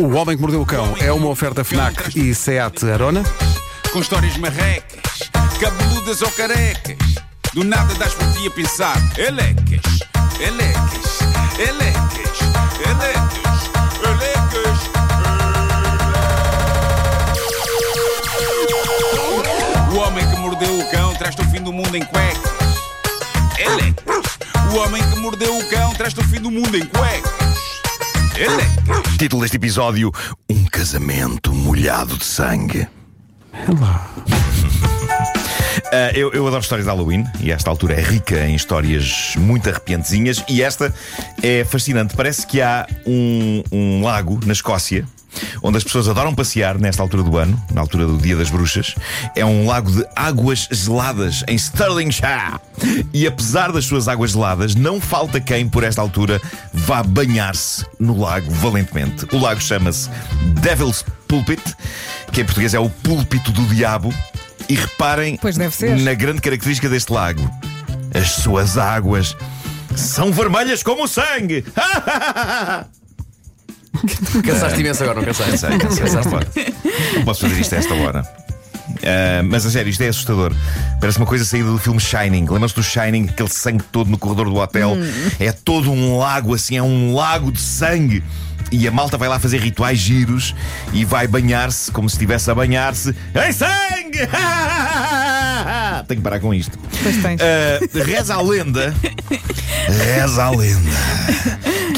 O Homem que Mordeu o Cão é uma oferta FNAC e SEAT Arona. com histórias marrecas, cabeludas ou carecas. Do nada das por ti a pensar, elecas, elecas, elecas, elecas, elecas. O homem que mordeu o cão traz-te o fim do mundo em cuecas. Elecas. O homem que mordeu o cão traz-te o fim do mundo em cuecas. Título deste episódio: Um casamento molhado de sangue. Ah, eu, eu adoro histórias de Halloween e esta altura é rica em histórias muito arrepiantezinhas e esta é fascinante. Parece que há um, um lago na Escócia onde as pessoas adoram passear nesta altura do ano, na altura do Dia das Bruxas. É um lago de águas geladas em Stirlingshire. E apesar das suas águas geladas, não falta quem, por esta altura, vá banhar-se no lago valentemente. O lago chama-se Devil's Pulpit, que em português é o púlpito do diabo. E reparem na grande característica deste lago: as suas águas são vermelhas como o sangue. Cansaste imenso agora, não cansaste? Cansei, cansei, não posso- Não posso fazer isto a esta hora. Ah, mas a sério, isto é assustador. Parece uma coisa saída do filme Shining. Lembram-se do Shining, aquele sangue todo no corredor do hotel? É todo um lago, assim, é um lago de sangue. E a malta vai lá fazer rituais giros e vai banhar-se como se estivesse a banhar-se em sangue! Tenho que parar com isto. Pois tens. Uh, reza a lenda. Reza a lenda.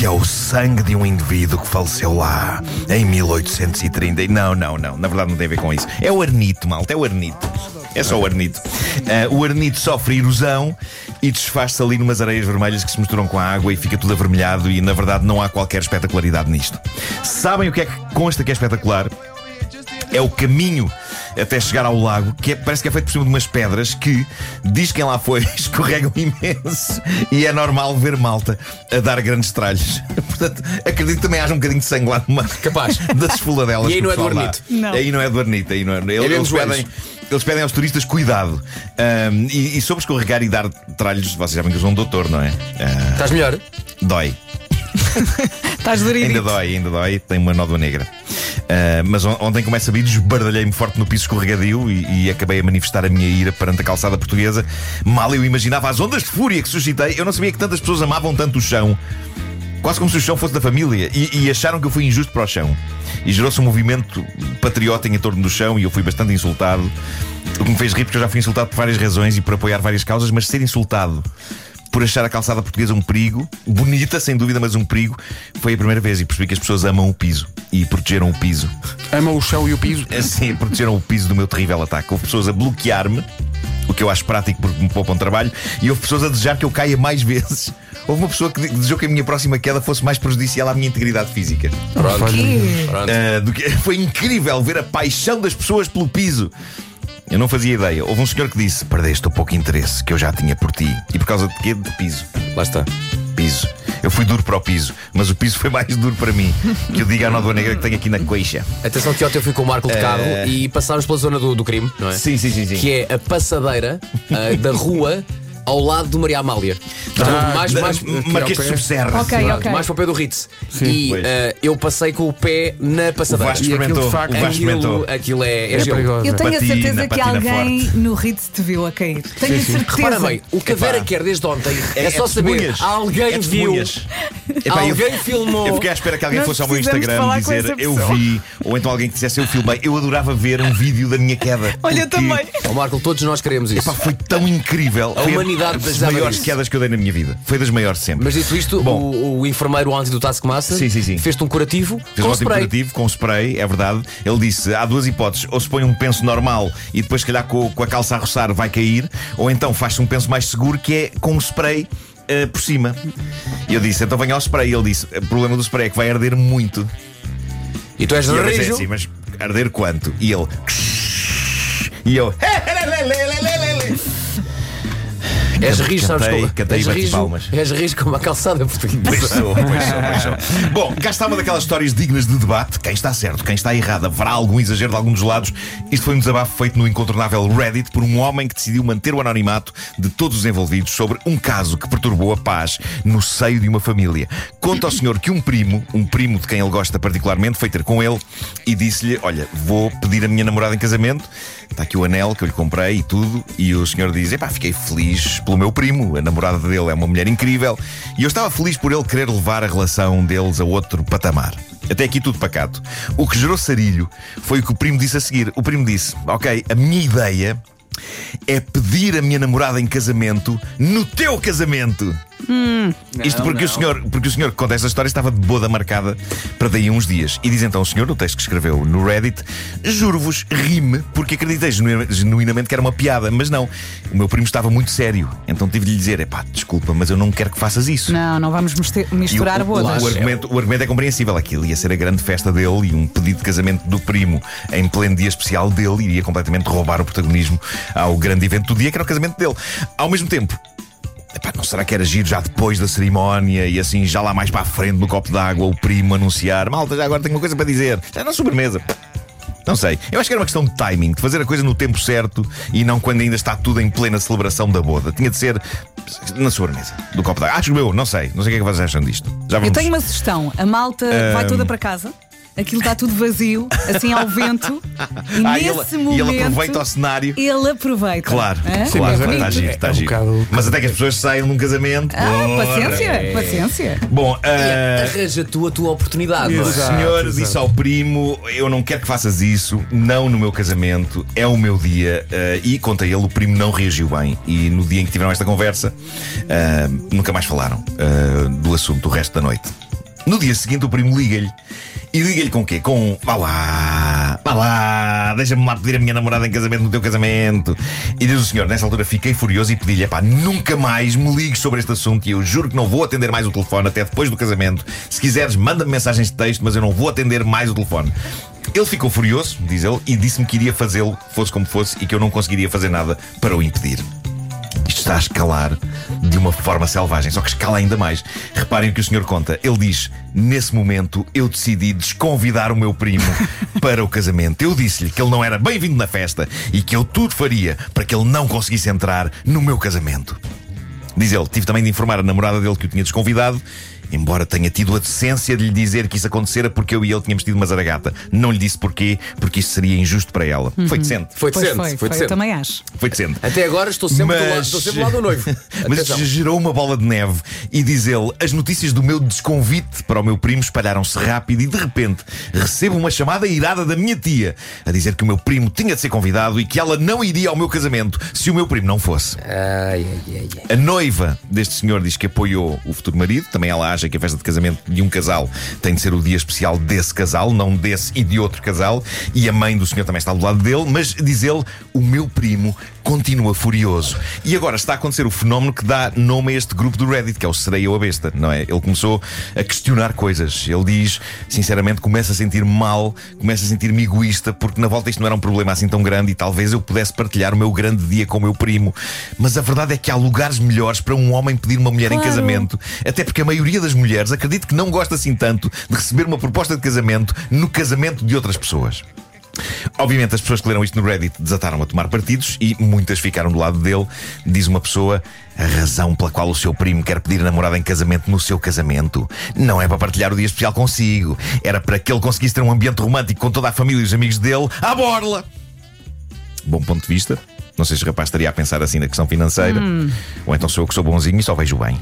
Que é o sangue de um indivíduo que faleceu lá em 1830. E Não, não, não. Na verdade não tem a ver com isso. É o arnito, malta. É o arnito. É só o arnito. Uh, o arnito sofre erosão e desfaz-se ali numas areias vermelhas que se misturam com a água e fica tudo avermelhado. E na verdade não há qualquer espetacularidade nisto. Sabem o que é que consta que é espetacular? é o caminho até chegar ao lago, que é- parece que é feito por cima de umas pedras que, diz quem lá foi, escorregam imenso e é normal ver malta a dar grandes tralhos. Portanto, acredito que também haja um bocadinho de sangue lá numa Capaz. das esfoladelas. E aí que não é do. Arnito? Aí não é do Arnito. Aí não é, eles, pedem, eles pedem aos turistas cuidado. Ahm, e, e sobre escorregar e dar tralhos, vocês sabem que eu sou um doutor, não é? Ah, Estás melhor? dói. Estás durinho. Ainda dói, ainda dói, tem uma nódoa negra. Ah, mas on- ontem, como é sabido, esbardalhei-me forte no piso escorregadio e, e acabei a manifestar a minha ira perante a calçada portuguesa. Mal eu imaginava as ondas de fúria que suscitei, eu não sabia que tantas pessoas amavam tanto o chão. Quase como se o chão fosse da família. E, e acharam que eu fui injusto para o chão. E gerou-se um movimento patriota em torno do chão e eu fui bastante insultado. O que me fez rir porque eu já fui insultado por várias razões e por apoiar várias causas, mas ser insultado por achar a calçada portuguesa um perigo, bonita, sem dúvida, mas um perigo, foi a primeira vez e percebi que as pessoas amam o piso e protegeram o piso. Ama o chão e o piso. Assim, protegeram o piso do meu terrível ataque. Houve pessoas a bloquear-me, o que eu acho prático porque me poupam trabalho, e houve pessoas a desejar que eu caia mais vezes. Houve uma pessoa que desejou que a minha próxima queda fosse mais prejudicial à minha integridade física. Pronto. Quê? Pronto. Ah, do que- foi incrível ver a paixão das pessoas pelo piso. Eu não fazia ideia. Houve um senhor que disse: Perdeste o pouco interesse que eu já tinha por ti. E por causa de quê? De piso. Lá está. Piso. Eu fui duro para o piso, mas o piso foi mais duro para mim. Que eu diga à nódoa negra que tenho aqui na coixa. Atenção que ontem eu fui com o Marco de carro e passámos pela zona do, do crime, não é? Sim, sim, sim, sim. Que é a passadeira ah, da rua ao lado do Maria Amália. Portanto, mais, mais, Marquês de Subserra. Ok, mais para o pé do Ritz. E Pois. ah, eu passei com o pé na O passadeira. Vasco E aquilo, experimentou. de facto, O Vasco experimentou. Aquilo, aquilo é, é, É gelo. perigoso. Eu tenho Patina, a certeza que patina alguém forte. no Ritz te viu a cair. Tenho a certeza. Repara bem, o que a Vera Epá. quer desde ontem é, É- só é saber. testemunhas. Alguém É viu. testemunhas. Epá, eu- Alguém filmou. Eu fiquei à espera que alguém Nós fosse ao meu precisamos de Instagram falar com dizer essa eu pessoa." vi, ou então alguém que dissesse eu filmei. Eu adorava ver um vídeo da minha queda. Olha, eu porque, também. Ó Marco, todos nós queremos isso. Epá, foi tão incrível. A Foi humanidade das maiores quedas que eu dei na minha vida. Foi das maiores sempre. Mas dito isto, Bom. o, o enfermeiro ontem do Taskmaster Sim, sim, sim. fez-te um curativo Fez com um spray. curativo com spray, é verdade. Ele disse: há duas hipóteses. Ou se põe um penso normal e depois, se calhar, com, com a calça a roçar vai cair, ou então faz-se um penso mais seguro que é com um spray. eh, por cima. E eu disse, então venha ao spray. Ele disse: o problema do spray é que vai arder muito. E tu és E pensei rijo. assim, mas arder quanto? E ele. E eu. És rijo, sabes como? cantei és, e rijo, palmas. és rijo como a calçada Pois portuguesa. sou, pois sou, pois sou. Bom, cá está uma daquelas histórias dignas de debate. Quem está certo, quem está errado, haverá algum exagero de algum dos lados. Isto foi um desabafo feito no incontornável Reddit por um homem que decidiu manter o anonimato de todos os envolvidos sobre um caso que perturbou a paz no seio de uma família. Conta ao senhor que um primo, um primo de quem ele gosta particularmente, foi ter com ele e disse-lhe: Olha, vou pedir a minha namorada em casamento. Está aqui o anel que eu lhe comprei e tudo. E o senhor diz: Epá, fiquei feliz pelo meu primo. A namorada dele é uma mulher incrível. E eu estava feliz por ele querer levar a relação deles a outro patamar. Até aqui tudo pacato. O que gerou sarilho foi o que o primo disse a seguir. O primo disse: Ok, a minha ideia é pedir a minha namorada em casamento no teu casamento. Isto porque, O senhor, porque o senhor que conta esta história estava de boda marcada para daí uns dias. E diz então o senhor, no texto que escreveu no Reddit, juro-vos, rime, porque acreditei genu- genuinamente que era uma piada. Mas não, o meu primo estava muito sério. Então tive de lhe dizer: epá, desculpa, mas eu não quero que faças isso. Não, não vamos mister- E misturar o, o, bodas. o argumento, o argumento é compreensível. Aquilo ia ser a grande festa dele e um pedido de casamento do primo em pleno dia especial dele iria completamente roubar o protagonismo ao grande evento do dia, que era o casamento dele. Ao mesmo tempo. Epá, não será que era giro já depois da cerimónia e assim já lá mais para a frente no copo d'água o primo anunciar malta, já agora tenho uma coisa para dizer já na sobremesa não sei, eu acho que era uma questão de timing, de fazer a coisa no tempo certo e não quando ainda está tudo em plena celebração da boda. Tinha de ser na sobremesa do copo d'água. Acho eu, não sei, não sei o que é que vocês acham disto. Já Eu vamos. tenho uma sugestão. A malta vai toda para casa. Aquilo está tudo vazio, assim ao vento. E Ah, nesse ele, e momento. ele aproveita o cenário. Ele aproveita. Claro, Hã? Sim, claro, mas é- está giro, está é um giro. bocado- Mas até que as pessoas saiam num casamento. Ah, paciência, paciência. Bom, ah, Arranja tu a tua oportunidade, O é? Exato. senhor exato. disse ao primo: Eu não quero que faças isso, não no meu casamento, é o meu dia. eh, e conta ele, o primo não reagiu bem. E no dia em que tiveram esta conversa, eh, nunca mais falaram eh, do assunto o resto da noite. No dia seguinte, o primo liga-lhe. E liga-lhe com o quê? Com. Vá lá, vá lá, deixa-me lá pedir a minha namorada em casamento no teu casamento. E diz o senhor, nessa altura fiquei furioso e pedi-lhe: pá, nunca mais me ligues sobre este assunto e eu juro que não vou atender mais o telefone até depois do casamento. Se quiseres, manda-me mensagens de texto, mas eu não vou atender mais o telefone. Ele ficou furioso, diz ele, e disse-me que iria fazê-lo, fosse como fosse, e que eu não conseguiria fazer nada para o impedir. Isto está a escalar de uma forma selvagem, só que escala ainda mais. Reparem o que o senhor conta. Ele diz: Nesse momento eu decidi desconvidar o meu primo para o casamento. Eu disse-lhe que ele não era bem-vindo na festa e que eu tudo faria para que ele não conseguisse entrar no meu casamento. Diz ele: Tive também de informar a namorada dele que o tinha desconvidado. Embora tenha tido a decência de lhe dizer que isso acontecera porque eu e ele tínhamos tido uma zaragata. Não lhe disse porquê, porque isso seria injusto para ela. Foi decente. Foi decente, foi, foi foi, eu decente. também acho. Foi decente. Até agora estou sempre, do, lado, estou sempre do lado do noivo. Mas Atenção. gerou uma bola de neve e diz ele: as notícias do meu desconvite para o meu primo espalharam-se rápido e de repente recebo uma chamada irada da minha tia a dizer que o meu primo tinha de ser convidado e que ela não iria ao meu casamento se o meu primo não fosse. Ai, ai, ai. A noiva deste senhor diz que apoiou o futuro marido. Também ela acha que a festa de casamento de um casal tem de ser o dia especial desse casal, não desse e de outro casal. E a mãe do senhor também está do lado dele. Mas diz ele: o meu primo continua furioso. E agora está a acontecer o fenómeno que dá nome a este grupo do Reddit, que é o Serei ou a Besta, não é? Ele começou a questionar coisas. Ele diz, sinceramente, começa a sentir mal, começa a sentir-me egoísta, porque na volta isto não era um problema assim tão grande e talvez eu pudesse partilhar o meu grande dia com o meu primo. Mas a verdade é que há lugares melhores para um homem pedir uma mulher em Claro. casamento, até porque a maioria das mulheres acredito que não gosta assim tanto de receber uma proposta de casamento no casamento de outras pessoas. Obviamente, as pessoas que leram isto no Reddit desataram a tomar partidos e muitas ficaram do lado dele. Diz uma pessoa: a razão pela qual o seu primo quer pedir a namorada em casamento no seu casamento não é para partilhar o dia especial consigo, era para que ele conseguisse ter um ambiente romântico com toda a família e os amigos dele à borla. Bom ponto de vista. Não sei se o rapaz estaria a pensar assim na questão financeira, ou então sou eu que sou bonzinho e só vejo bem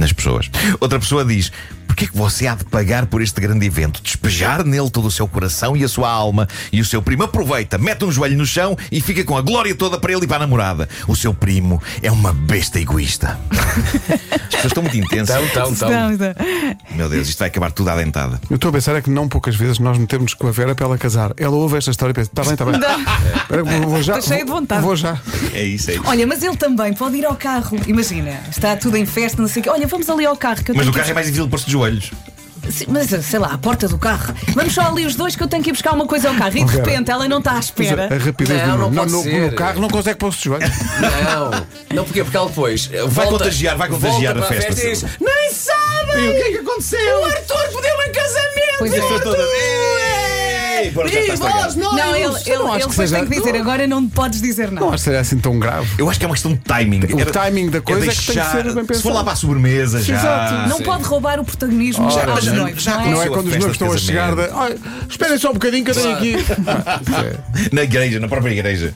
nas pessoas. Outra pessoa diz: Porquê que você há de pagar por este grande evento? Despejar nele todo o seu coração e a sua alma. E o seu primo aproveita, mete um joelho no chão e fica com a glória toda para ele e para a namorada. O seu primo é uma besta egoísta. As pessoas estão muito intensas. Não, não. Meu Deus, isto vai acabar tudo à dentada. Eu estou a pensar é que não poucas vezes nós metemos com a Vera para ela casar. Ela ouve esta história e pensa: está bem, está bem. Espera, vou, vou já. Estou cheia de vou- vontade. Vou já. É isso, é isso. Olha, mas ele também pode ir ao carro. Imagina, está tudo em festa, não sei o quê. Olha, vamos ali ao carro que eu Mas tenho no que- carro é mais difícil pôr-se de joelhos. sim, mas sei lá, a porta do carro. Vamos só ali os dois que eu tenho que ir buscar uma coisa ao carro. E de repente ela não está à espera. A rapidez Não, do não no, pode no- ser. no carro não consegue pôr-se de joelhos. Não, não porquê? Porque ela depois eh, Vai volta, contagiar, vai contagiar a festa. e diz: Nem sabem! E o que é que aconteceu? O Arthur pediu-me em casamento! Pois é. As Ei, está estragado. Não, ele, ele, não acho ele que depois seja- tem que dizer agora não podes dizer Não nada. acho que seria assim tão grave. Eu acho que é uma questão de timing. O timing da coisa é que tem que ser bem Se for pensado. lá para a sobremesa já. Exato. Não pode roubar o protagonismo aos já- noivos, já não é? Não é Aconteceu quando os festa noivos estão a chegar de. casamento. "Olha, esperem só um bocadinho que eu tenho aqui. É. Na igreja, na própria igreja.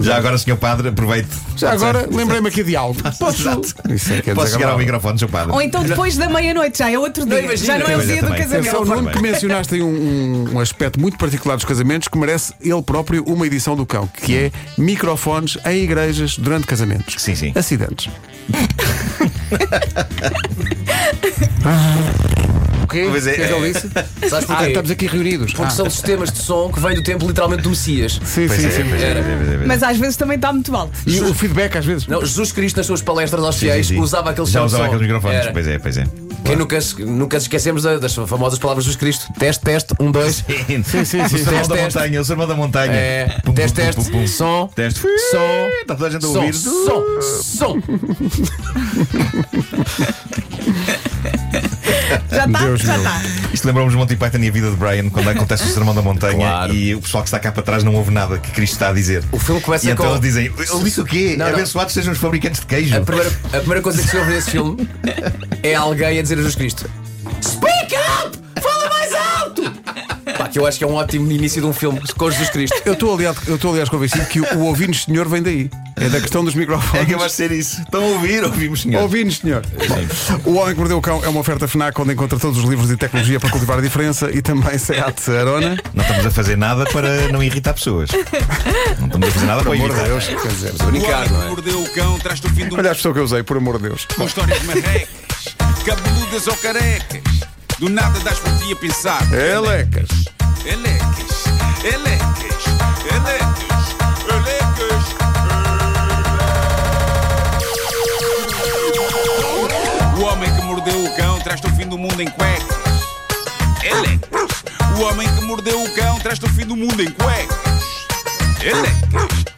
Já agora, senhor padre, aproveite. Já agora lembrei-me aqui de algo. Posso? Isso é que é Posso chegar ao desagradável. microfone, senhor padre? Ou então depois da meia-noite, já é outro dia. imagina, já não é o dia do também. Atenção, casamento. Nuno, que mencionaste aí um, um- um aspecto muito particular dos casamentos que merece ele próprio uma edição do cão, que é microfones em igrejas durante casamentos. Sim, sim. Acidentes. o quê? Pois é, que é que ele é. disse? Sabes Ah, porquê? estamos aqui reunidos. Porque Ah, são sistemas de som que vêm do tempo literalmente do Messias. Sim, Pois sim, é, sim. é, é, é, é. Mas às vezes também está muito alto. E o feedback às vezes. Não, Jesus Cristo nas suas palestras aos fiéis sim, sim. usava aqueles Já usava aqueles microfones. Era. Pois é, pois é. Quem nunca, se- nunca esquecemos da- das famosas palavras de Jesus Cristo. Teste, teste, um, dois. Sim, sim, sim. O sermão Teste, da teste. montanha, o sermão da montanha. É, Pum, teste, pum, teste, pum, pum. som, Teste. som, Está toda a gente a som, ouvir. som, som. Já está? Deus Já meu. está. Isto lembrou-nos de Monty Python e a vida de Brian quando acontece o sermão da montanha Claro. e o pessoal que está cá para trás não ouve nada que Cristo está a dizer. O filme começa E então com. eles dizem: Ele disse o quê? Não, não. Abençoados sejam os fabricantes de queijo. A primeira, a primeira coisa que se ouve nesse filme é alguém a dizer a Jesus Cristo: que eu acho que é um ótimo início de um filme com Jesus Cristo. Eu estou aliás, eu estou, aliás convencido que o, ouvindo senhor vem daí. É da questão dos É microfones. capaz de ser isso. Estão a ouvir? Ouvimos, senhor. Ouvindo, senhor. Bom, o Homem que Mordeu o Cão é uma oferta FNAC onde encontra todos os livros de tecnologia para cultivar a diferença e também Seat Arona. Não estamos a fazer nada para não irritar pessoas. Não estamos a fazer nada para Por amor de irritar. Deus, quer dizer. O homem Brincar, não que é? mordeu o cão traz-te o fim do Olha a expressão que eu usei, por amor de Deus. com histórias marrecas, cabeludas ou carecas. Do nada das por ti a pensar. Elecas. Elecas, elecas, elecas, elecas. O homem que mordeu o cão traz-te o fim do mundo em cuecas. Elecas. O homem que mordeu o cão traz-te o fim do mundo em cuecas. Elecas.